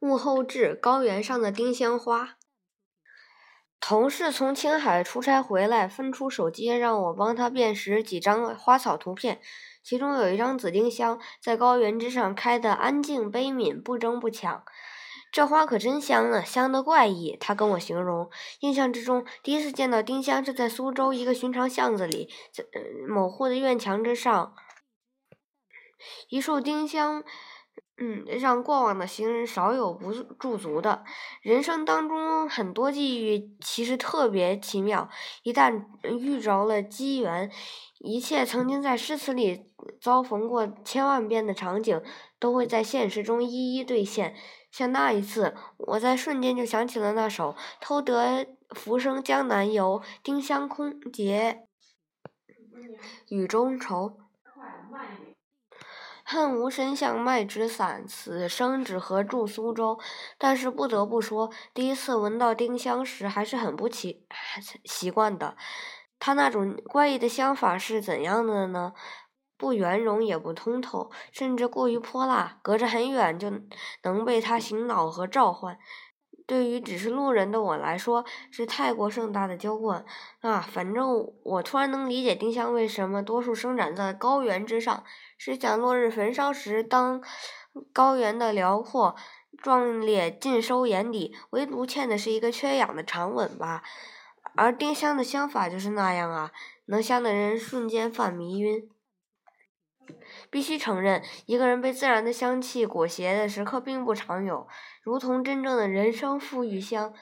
物候至，高原上的丁香花。同事从青海出差回来，分出手机让我帮他辨识几张花草图片。其中有一张紫丁香，在高原之上开得安静悲悯，不争不抢。这花可真香啊，香得怪异。他跟我形容，印象之中第一次见到丁香是在苏州一个寻常巷子里，在某户的院墙之上，一束丁香。嗯，让过往的行人少有不驻足的。人生当中很多际遇其实特别奇妙，一旦遇着了机缘，一切曾经在诗词里遭逢过千万遍的场景，都会在现实中一一兑现。像那一次，我在瞬间就想起了那首“偷得浮生江南游，丁香空结雨中愁”。恨无声向麦纸散，此生只合住苏州。但是不得不说，第一次闻到丁香时还是很不习习惯的。它那种怪异的香法是怎样的呢？不圆融也不通透，甚至过于泼辣，隔着很远就能被它醒脑和召唤。对于只是路人的我来说，是太过盛大的浇灌啊！反正我突然能理解丁香为什么多数生长在高原之上。是想落日焚烧时，当高原的辽阔壮烈尽收眼底，唯独欠的是一个缺氧的长吻吧。而丁香的香法就是那样啊，能香的人瞬间犯迷晕。必须承认，一个人被自然的香气裹挟的时刻并不常有，如同真正的人生馥郁香。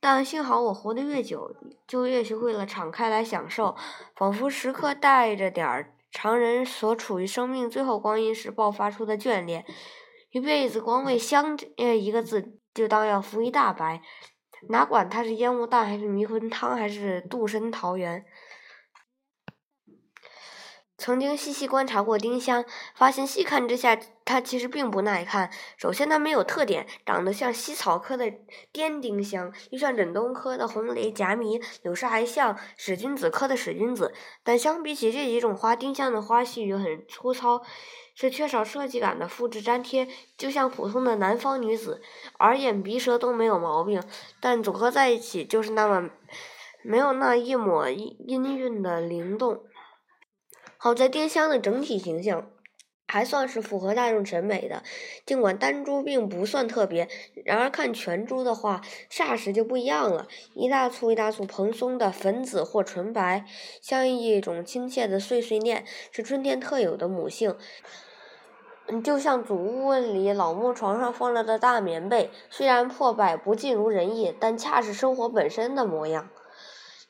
但幸好我活得越久，就越学会了敞开来享受，仿佛时刻带着点儿。常人所处于生命最后光阴时爆发出的眷恋，一辈子光为“香”这一个字就当要浮一大白，哪管它是烟雾弹还是迷魂汤还是度身桃源。曾经细细观察过丁香，发现细看之下，它其实并不耐看。首先，它没有特点，长得像茜草科的滇丁香，又像枕东科的红雷夹迷，有时还像使君子科的使君子。但相比起这几种花，丁香的花序很粗糙，是缺少设计感的复制粘贴，就像普通的南方女子，耳眼鼻舌都没有毛病，但组合在一起就是那么没有那一抹音韵的灵动。好在丁香的整体形象还算是符合大众审美的，尽管单株并不算特别，然而看全株的话，霎时就不一样了。一大簇一大簇蓬松的粉紫或纯白，像一种亲切的碎碎念，是春天特有的母性。嗯，就像祖屋里老木床上放着的大棉被，虽然破败不尽如人意，但恰是生活本身的模样。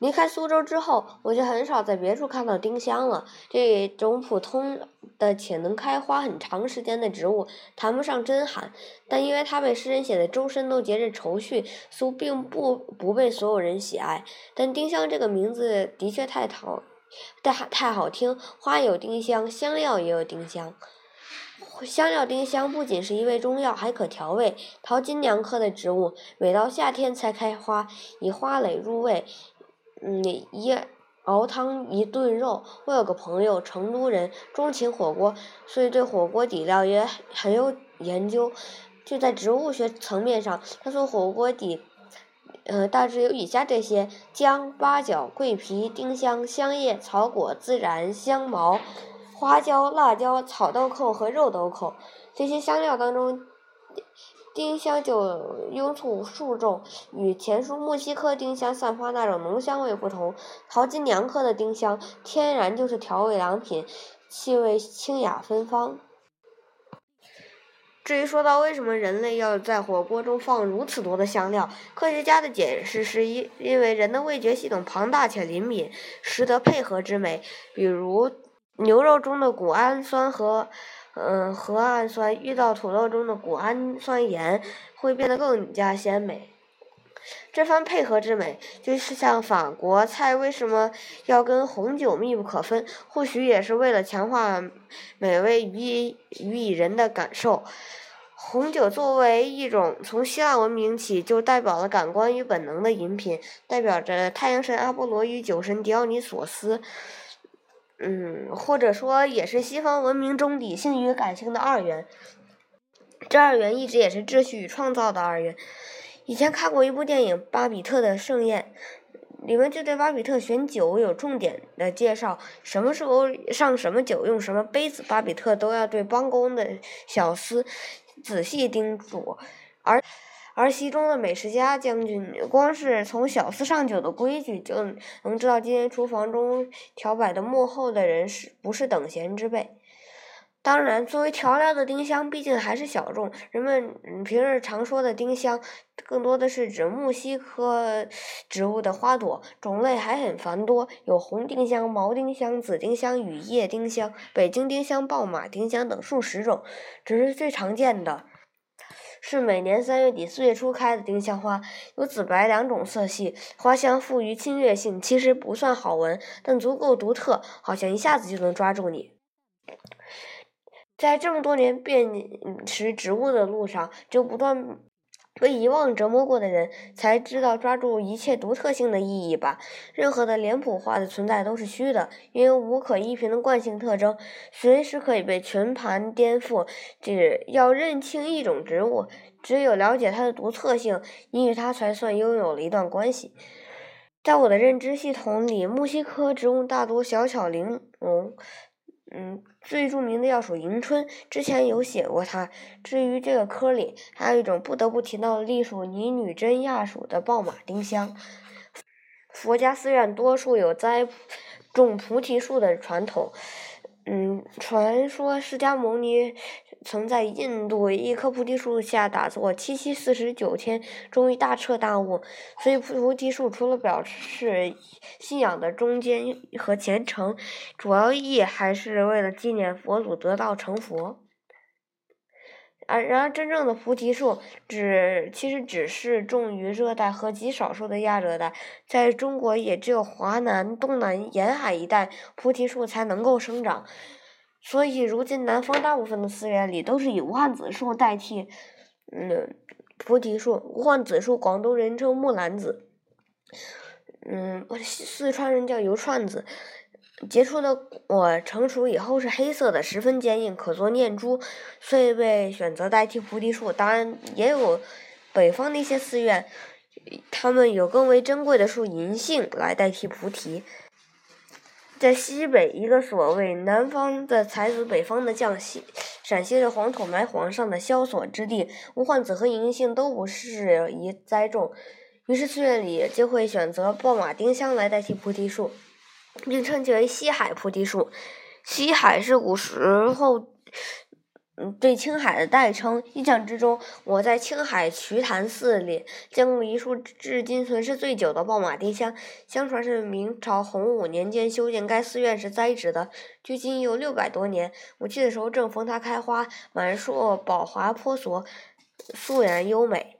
离开苏州之后，我就很少在别处看到丁香了。这种普通的且能开花很长时间的植物，谈不上珍罕，但因为它被诗人写的周身都结着愁绪，苏并不不被所有人喜爱。但丁香这个名字的确太讨，太太好听。花有丁香，香料也有丁香。香料丁香不仅是一味中药，还可调味。桃金娘科的植物，每到夏天才开花，以花蕾入味。嗯，一熬汤一炖肉。我有个朋友，成都人，钟情火锅，所以对火锅底料也很有研究。就在植物学层面上，他说火锅底，呃，大致有以下这些：姜、八角、桂皮、丁香、香叶、草果、孜然、香茅、花椒、辣椒、草豆蔻和肉豆蔻。这些香料当中。丁香就拥簇数种，与前述木犀科丁香散发那种浓香味不同，桃金娘科的丁香天然就是调味良品，气味清雅芬芳。至于说到为什么人类要在火锅中放如此多的香料，科学家的解释是因因为人的味觉系统庞大且灵敏，识得配合之美，比如牛肉中的谷氨酸和。嗯，核氨酸遇到土豆中的谷氨酸盐，会变得更加鲜美。这番配合之美，就是像法国菜为什么要跟红酒密不可分，或许也是为了强化美味予予以人的感受。红酒作为一种从希腊文明起就代表了感官与本能的饮品，代表着太阳神阿波罗与酒神狄奥尼索斯。嗯，或者说也是西方文明中理性与感性的二元。这二元一直也是秩序与创造的二元。以前看过一部电影《巴比特的盛宴》，里面就对巴比特选酒有重点的介绍，什么时候上什么酒，用什么杯子，巴比特都要对帮工的小厮仔细叮嘱。而而其中的美食家将军，光是从小厮上酒的规矩，就能知道今天厨房中调摆的幕后的人是不是等闲之辈。当然，作为调料的丁香毕竟还是小众。人们平日常说的丁香，更多的是指木犀科植物的花朵，种类还很繁多，有红丁香、毛丁香、紫丁香、雨叶丁香、北京丁香、爆马丁香等数十种。只是最常见的，是每年三月底四月初开的丁香花，有紫白两种色系，花香富于侵略性，其实不算好闻，但足够独特，好像一下子就能抓住你。在这么多年辨识植物的路上，就不断被遗忘折磨过的人，才知道抓住一切独特性的意义吧。任何的脸谱化的存在都是虚的，因为无可依凭的惯性特征随时可以被全盘颠覆。只要认清一种植物，只有了解它的独特性，你与它才算拥有了一段关系。在我的认知系统里，木犀科植物大多小巧玲珑。嗯，最著名的要数迎春，之前有写过它。至于这个科里，还有一种不得不提到的隶属拟女真亚属的爆马丁香。佛家寺院多数有栽种菩提树的传统。嗯，传说释迦牟尼。曾在印度一棵菩提树下打坐七七四十九天，终于大彻大悟。所以菩提树除了表示信仰的忠坚和虔诚，主要意义还是为了纪念佛祖得道成佛。而然而，真正的菩提树只其实只是种于热带和极少数的亚热带，在中国也只有华南、东南沿海一带菩提树才能够生长。所以，如今南方大部分的寺院里都是以无患子树代替，嗯，菩提树。无患子树，广东人称木兰子，嗯，四川人叫油串子。结出的果成熟以后是黑色的，十分坚硬，可做念珠，所以被选择代替菩提树。当然，也有北方的一些寺院，他们有更为珍贵的树银杏来代替菩提。在西北一个所谓南方的才子，北方的将，西陕西的黄土埋皇上的萧索之地，无患子和银杏都不适宜栽种，于是寺院里就会选择爆马丁香来代替菩提树，并称其为西海菩提树。西海是古时候。嗯，对青海的代称。印象之中，我在青海瞿昙寺里见过一束至今存世最久的爆马丁香，相传是明朝洪武年间修建该寺院时栽植的，距今有六百多年。我去的时候正逢它开花，满树宝华婆娑，素然优美。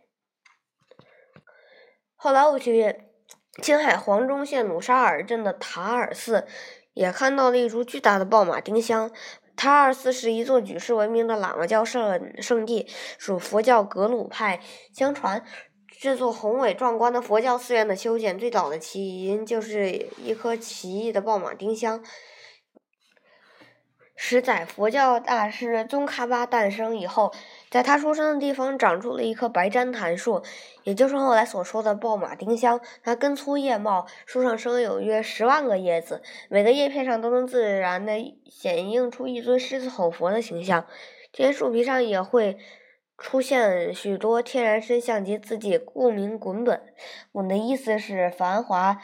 后来我去青海黄忠县鲁沙尔镇的塔尔寺，也看到了一株巨大的爆马丁香。塔尔寺是一座举世闻名的喇嘛教圣圣地，属佛教格鲁派。相传，这座宏伟壮观的佛教寺院的修建，最早的起因就是一颗奇异的爆马丁香。十载，佛教大师宗喀巴诞生以后，在他出生的地方长出了一棵白毡檀树，也就是后来所说的爆马丁香。它根粗叶茂，树上生有约十万个叶子，每个叶片上都能自然的显映出一尊狮子吼佛的形象。这些树皮上也会出现许多天然身像及字迹，故名滚本。滚的意思是繁华。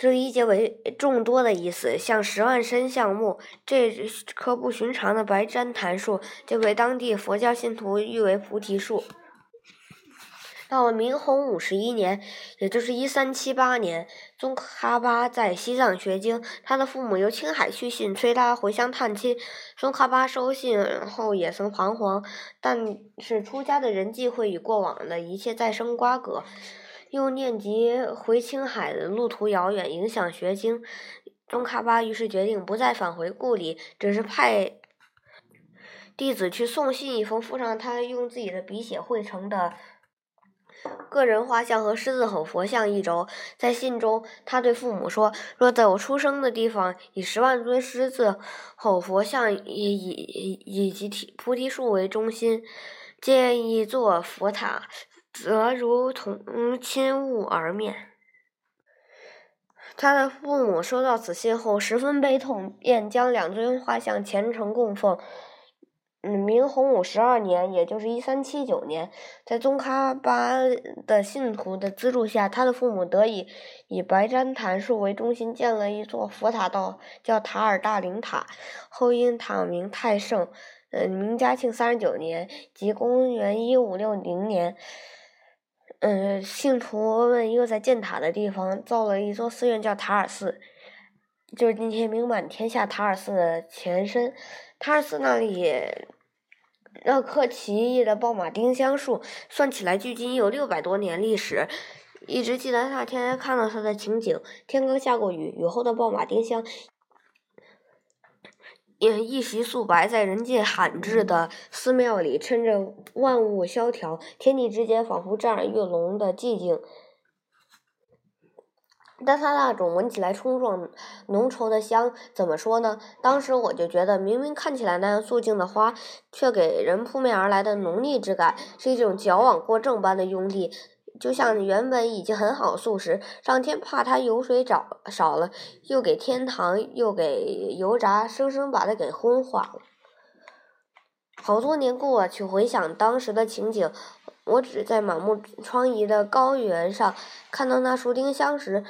这理解为众多的意思，像十万身像木，这棵不寻常的白旃檀树就被当地佛教信徒誉为菩提树。到了明洪五十一年，也就是一三七八年，宗喀巴在西藏学经，他的父母由青海去信，催他回乡探亲。宗喀巴收信后也曾彷徨，但是出家的人际会与过往的一切再生瓜葛。又念及回青海的路途遥远，影响学经，宗喀巴于是决定不再返回故里，只是派弟子去送信一封，附上他用自己的笔写绘成的个人画像和狮子吼佛像一轴。在信中，他对父母说：“若在我出生的地方，以十万尊狮子吼佛像以以以及提菩提树为中心。”建一座佛塔，则如同亲物而面。他的父母收到此信后十分悲痛，便将两尊画像虔诚供奉。明洪武十二年，也就是一三七九年，在宗喀巴的信徒的资助下，他的父母得以以白毡檀树为中心建了一座佛塔，道叫塔尔大灵塔。后因塔名太盛，嗯，明嘉庆三十九年，即公元一五六零年，嗯，信徒们又在建塔的地方造了一座寺院，叫塔尔寺，就是今天名满天下塔尔寺的前身。塔尔寺那里那棵奇异的宝马丁香树，算起来距今有六百多年历史。一直记得那天看到它的情景：天刚下过雨，雨后的宝马丁香，一袭素白，在人迹罕至的寺庙里，趁着万物萧条，天地之间仿佛震耳欲聋的寂静。但它那种闻起来冲撞、浓稠的香，怎么说呢？当时我就觉得，明明看起来那样素净的花，却给人扑面而来的浓腻之感，是一种矫枉过正般的用力。就像原本已经很好素食，上天怕它油水少少了，又给天堂，又给油炸，生生把它给荤化了。好多年过去，回想当时的情景。我只在满目疮痍的高原上看到那树丁香时，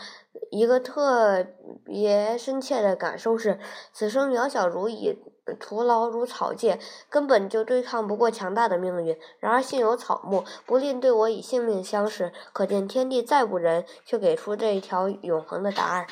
一个特别深切的感受是：此生渺小如蚁，徒劳如草芥，根本就对抗不过强大的命运。然而幸有草木不吝对我以性命相视，可见天地再无人，却给出这一条永恒的答案。